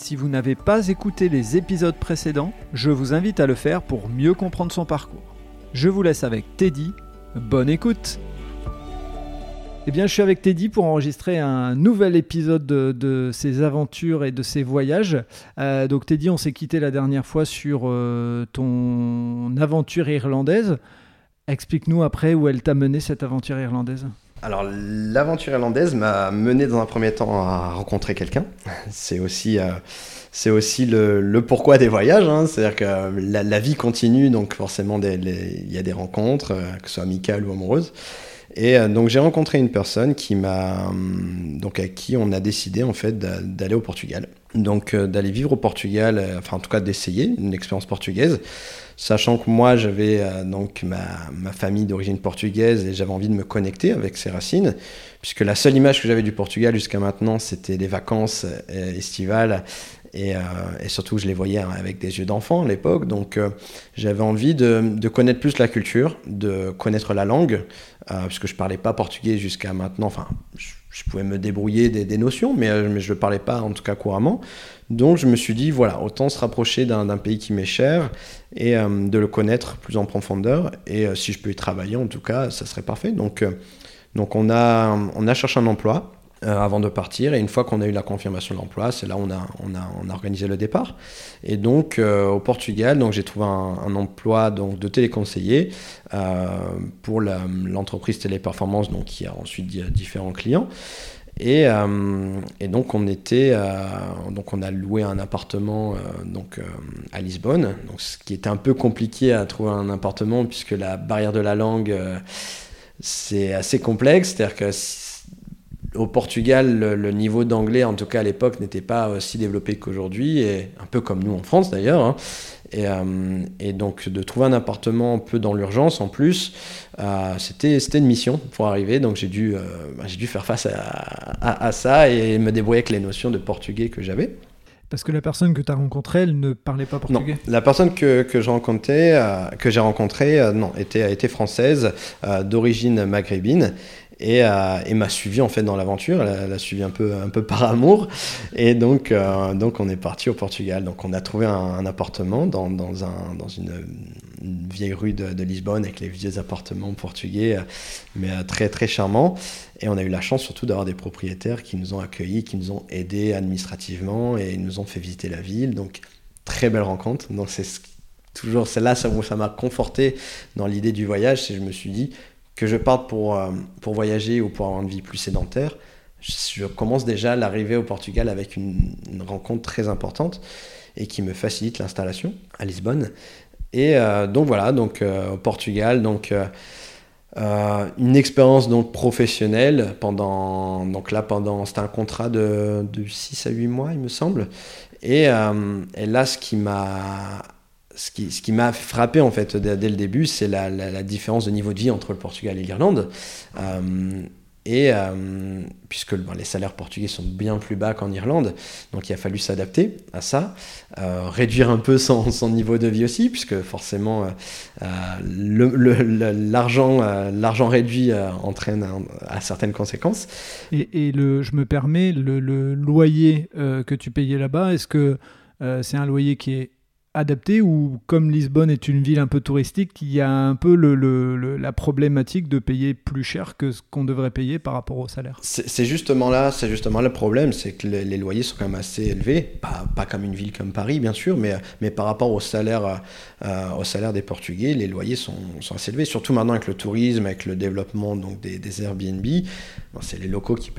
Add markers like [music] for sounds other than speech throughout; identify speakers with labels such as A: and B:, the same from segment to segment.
A: Si vous n'avez pas écouté les épisodes précédents, je vous invite à le faire pour mieux comprendre son parcours. Je vous laisse avec Teddy. Bonne écoute eh bien, je suis avec Teddy pour enregistrer un nouvel épisode de, ses aventures et de ses voyages. Euh, donc, Teddy, on s'est quitté la dernière fois sur euh, ton aventure irlandaise. Explique-nous après où elle t'a mené cette aventure irlandaise.
B: Alors, l'aventure irlandaise m'a mené dans un premier temps à rencontrer quelqu'un. C'est aussi, euh, c'est aussi le, pourquoi des voyages. Hein. C'est-à-dire que la, vie continue, donc forcément, il y a des rencontres, que ce soit amicales ou amoureuses. Et euh, donc j'ai rencontré une personne qui m'a, hum, donc avec qui on a décidé en fait d'aller au Portugal. Donc euh, d'aller vivre au Portugal, euh, enfin en tout cas d'essayer une expérience portugaise, sachant que moi j'avais donc ma, ma, famille d'origine portugaise et j'avais envie de me connecter avec ses racines, puisque la seule image que j'avais du Portugal jusqu'à maintenant c'était les vacances estivales et, et, surtout, je les voyais avec des yeux d'enfant à l'époque. Donc, j'avais envie de, connaître plus la culture, de connaître la langue, euh, puisque je parlais pas portugais jusqu'à maintenant. Enfin, je, pouvais me débrouiller des, notions, mais, euh, je ne parlais pas en tout cas couramment. Donc je me suis dit, voilà, autant se rapprocher d'un pays qui m'est cher et euh, de le connaître plus en profondeur. Et si je peux y travailler, en tout cas, ça serait parfait. Donc, donc on, a, on a cherché un emploi. Euh, avant de partir. Et une fois qu'on a eu la confirmation de l'emploi, c'est là on a, on, a, on a organisé le départ. Et donc euh, au Portugal, j'ai trouvé un, emploi donc, de téléconseiller euh, pour l'entreprise Téléperformance, donc qui a ensuite différents clients. Et, et, donc on était, donc on a loué un appartement donc à Lisbonne, donc ce qui était un peu compliqué à trouver un appartement puisque la barrière de la langue c'est assez complexe, c'est-à-dire que au Portugal, le, niveau d'anglais, en tout cas à l'époque, n'était pas aussi développé qu'aujourd'hui, et un peu comme nous en France d'ailleurs. Hein. Euh, et, donc de trouver un appartement un peu dans l'urgence en plus, euh, c'était une mission pour arriver. Donc j'ai dû, euh, bah, dû faire face à, ça et me débrouiller avec les notions de portugais que j'avais.
A: Parce que la personne que tu as rencontrée, elle ne parlait pas portugais?
B: Non, la personne que, que j'ai rencontrée, que j'ai rencontrée non, était, était française, d'origine maghrébine et, euh, et m'a suivi en fait dans l'aventure. Elle, a suivi un peu, par amour. Et donc, euh, donc on est parti au Portugal. Donc on a trouvé un, appartement dans, dans, un, dans une, vieille rue de, Lisbonne avec les vieux appartements portugais, mais euh, très très charmants. Et on a eu la chance surtout d'avoir des propriétaires qui nous ont accueillis, qui nous ont aidés administrativement et nous ont fait visiter la ville. Donc très belle rencontre. Donc c'est toujours celle-là, ça m'a conforté dans l'idée du voyage. C'est je me suis dit que je parte pour, euh, pour voyager ou pour avoir une vie plus sédentaire, je commence déjà l'arrivée au Portugal avec une, rencontre très importante et qui me facilite l'installation à Lisbonne. Et euh, donc voilà, donc euh, au Portugal, donc une expérience donc professionnelle pendant donc là pendant c'était un contrat de, de 6 à 8 mois il me semble. Et, et là ce qui m'a ce qui, m'a frappé en fait dès, le début, c'est la, différence de niveau de vie entre le Portugal et l'Irlande. Euh, et euh, puisque les salaires portugais sont bien plus bas qu'en Irlande, donc il a fallu s'adapter à ça, euh, réduire un peu son, niveau de vie aussi, puisque forcément l'argent réduit entraîne à, certaines conséquences.
A: Et, je me permets, le loyer que tu payais là-bas, est-ce que c'est un loyer qui est adapté ou comme Lisbonne est une ville un peu touristique, il y a un peu la problématique de payer plus cher que ce qu'on devrait payer par rapport au salaire?
B: C'est justement là, c'est justement le problème, c'est que les, loyers sont quand même assez élevés, pas, comme une ville comme Paris bien sûr, mais, par rapport au salaire, euh, au salaire des Portugais, les loyers sont, assez élevés, surtout maintenant avec le tourisme, avec le développement donc, des, des Airbnb, c'est les locaux qui,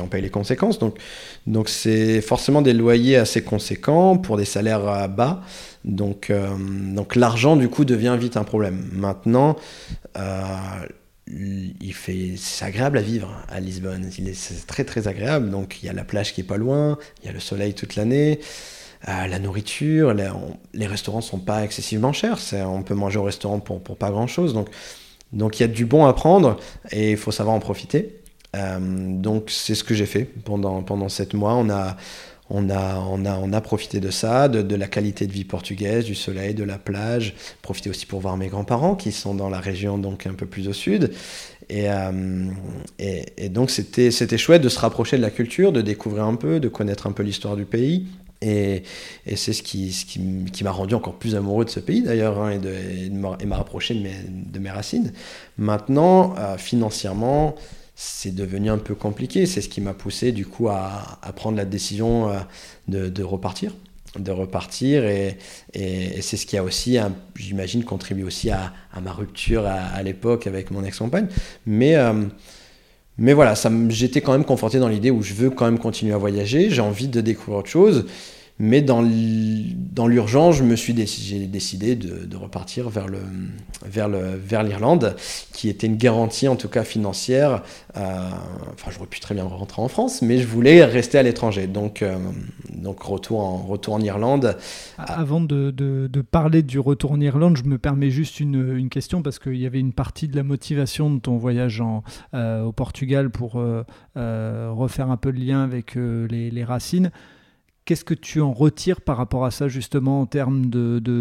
B: en payent les conséquences, donc donc c'est forcément des loyers assez conséquents pour des salaires euh, bas. Donc, euh, donc l'argent, du coup, devient vite un problème. Maintenant, euh, il fait, c'est agréable à vivre à Lisbonne. C'est très, très agréable. Donc, il y a la plage qui est pas loin, il y a le soleil toute l'année. la nourriture, les, les, restaurants sont pas excessivement chers. On peut manger au restaurant pour, pour pas grand chose. Donc, donc il y a du bon à prendre et il faut savoir en profiter. donc c'est ce que j'ai fait pendant, pendant sept mois. On a, on a, on, a, on a profité de ça, de, la qualité de vie portugaise, du soleil, de la plage. Profité aussi pour voir mes grands-parents qui sont dans la région donc un peu plus au sud. Et, euh, et, donc c'était, chouette de se rapprocher de la culture, de découvrir un peu, de connaître un peu l'histoire du pays. Et, et c'est ce qui, ce qui, qui, m'a rendu encore plus amoureux de ce pays d'ailleurs hein, et, et, m'a rapproché de mes, de mes racines. Maintenant, euh, financièrement, c'est devenu un peu compliqué. C'est ce qui m'a poussé du coup à, prendre la décision euh, de, repartir. De repartir et, c'est ce qui a aussi, j'imagine, contribué aussi à, ma rupture à, l'époque avec mon ex-compagne. Mais, euh, mais voilà, j'étais quand même conforté dans l'idée où je veux quand même continuer à voyager, j'ai envie de découvrir autre chose. Mais dans l'urgence, j'ai décidé de, repartir vers le vers le vers l'Irlande, qui était une garantie en tout cas financière. Euh, enfin, j'aurais pu très bien rentrer en France, mais je voulais rester à l'étranger. Donc euh, donc retour en retour en Irlande.
A: Avant de, de, parler du retour en Irlande, je me permets juste une, une question parce qu'il y avait une partie de la motivation de ton voyage euh, au Portugal pour refaire un peu le lien avec les racines. Qu'est-ce que tu en retires par rapport à ça, justement, en termes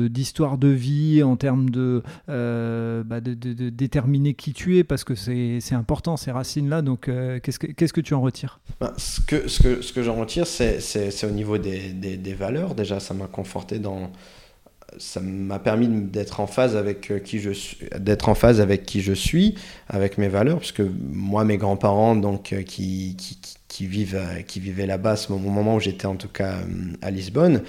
A: d'histoire de, de, vie, en termes de, euh, bah, de, déterminer qui tu es, parce que c'est important, ces racines-là. Donc, euh, qu'est-ce que tu en retires?
B: Bah, Ce que, ce que, j'en retire, c'est au niveau des, des, valeurs. Déjà, ça m'a conforté dans. Ça m'a permis d'être en phase avec euh, qui je suis, d'être en phase avec qui je suis, avec mes valeurs, puisque moi, mes grands-parents, donc, qui, qui qui, vivent, euh, qui vivaient là-bas, au moment où j'étais en tout cas euh, à Lisbonne,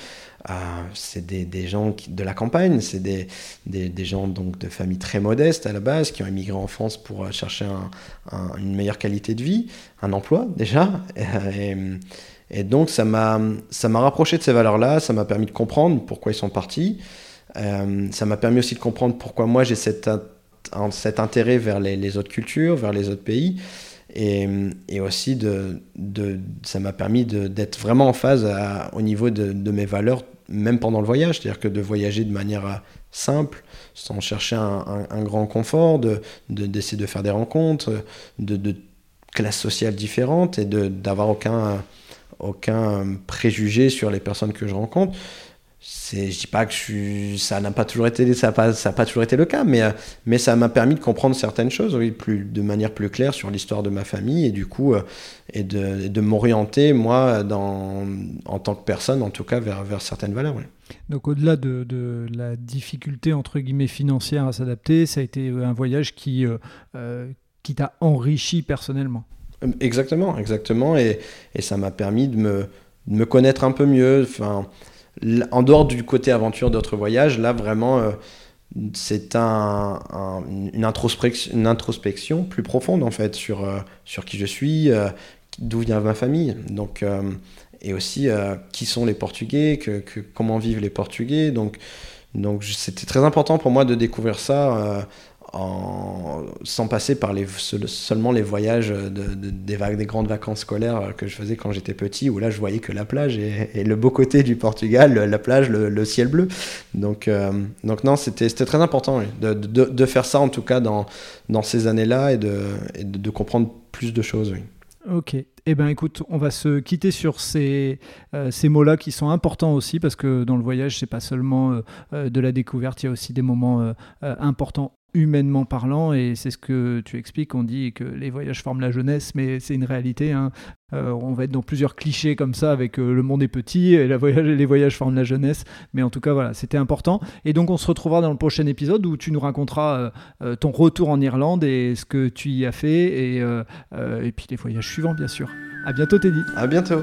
B: euh, c'est des, des, gens de la campagne, c'est des, des, des, gens donc de familles très modestes à la base, qui ont émigré en France pour chercher un, une meilleure qualité de vie, un emploi déjà. [laughs] donc ça m'a rapproché de ces valeurs-là, ça m'a permis de comprendre pourquoi ils sont partis. ça m'a permis aussi de comprendre pourquoi moi j'ai cet, cet intérêt vers les, autres cultures, vers les autres pays. Et, et aussi, de, de ça m'a permis d'être vraiment en phase au niveau de, mes valeurs, même pendant le voyage. C'est-à-dire que de voyager de manière euh, simple, sans chercher un, grand confort, d'essayer de, de, faire des rencontres, de classes sociales différentes et d'avoir aucun, aucun préjugé sur les personnes que je rencontre c'est je dis pas que je ça n'a pas toujours été pas, pas toujours été le cas mais euh, mais ça m'a permis de comprendre certaines choses oui de manière plus claire sur l'histoire de ma famille et du coup euh, et de, de m'orienter moi dans en tant que personne en tout cas vers vers certaines valeurs
A: Donc au-delà de, de, la difficulté entre guillemets financière à s'adapter, ça a été euh, un voyage qui, qui t'a enrichi personnellement?
B: Exactement, exactement, et, et ça m'a permis de me, de me connaître un peu mieux. Enfin, en dehors du côté aventure d'autres voyages, là vraiment, euh, c'est un, une, introspection, plus profonde en fait sur, euh, sur qui je suis, euh, d'où vient ma famille, donc, et aussi qui sont les Portugais, que, comment vivent les Portugais. Donc, donc c'était très important pour moi de découvrir ça sans passer par les, seulement les voyages de, des, grandes vacances scolaires que je faisais quand j'étais petit, où là je voyais que la plage et, le beau côté du Portugal, la plage, le, ciel bleu. Donc, euh, donc non, c'était très important de, faire ça en tout cas dans, dans ces années-là et, de, de, comprendre plus de choses. Oui.
A: Ok. Eh bien, écoute, on va se quitter sur ces, euh, ces mots-là qui sont importants aussi, parce que dans le voyage, c'est pas seulement euh, de la découverte, il y a aussi des moments importants humainement parlant, et c'est ce que tu expliques, on dit que les voyages forment la jeunesse, mais c'est une réalité. Hein. Euh, on va être dans plusieurs clichés comme ça avec euh, le monde est petit et la voyage, les voyages forment la jeunesse, mais en tout cas voilà, c'était important. Et donc on se retrouvera dans le prochain épisode où tu nous raconteras euh, ton retour en Irlande et ce que tu y as fait, et, et puis les voyages suivants bien sûr. À bientôt Teddy.
B: À bientôt.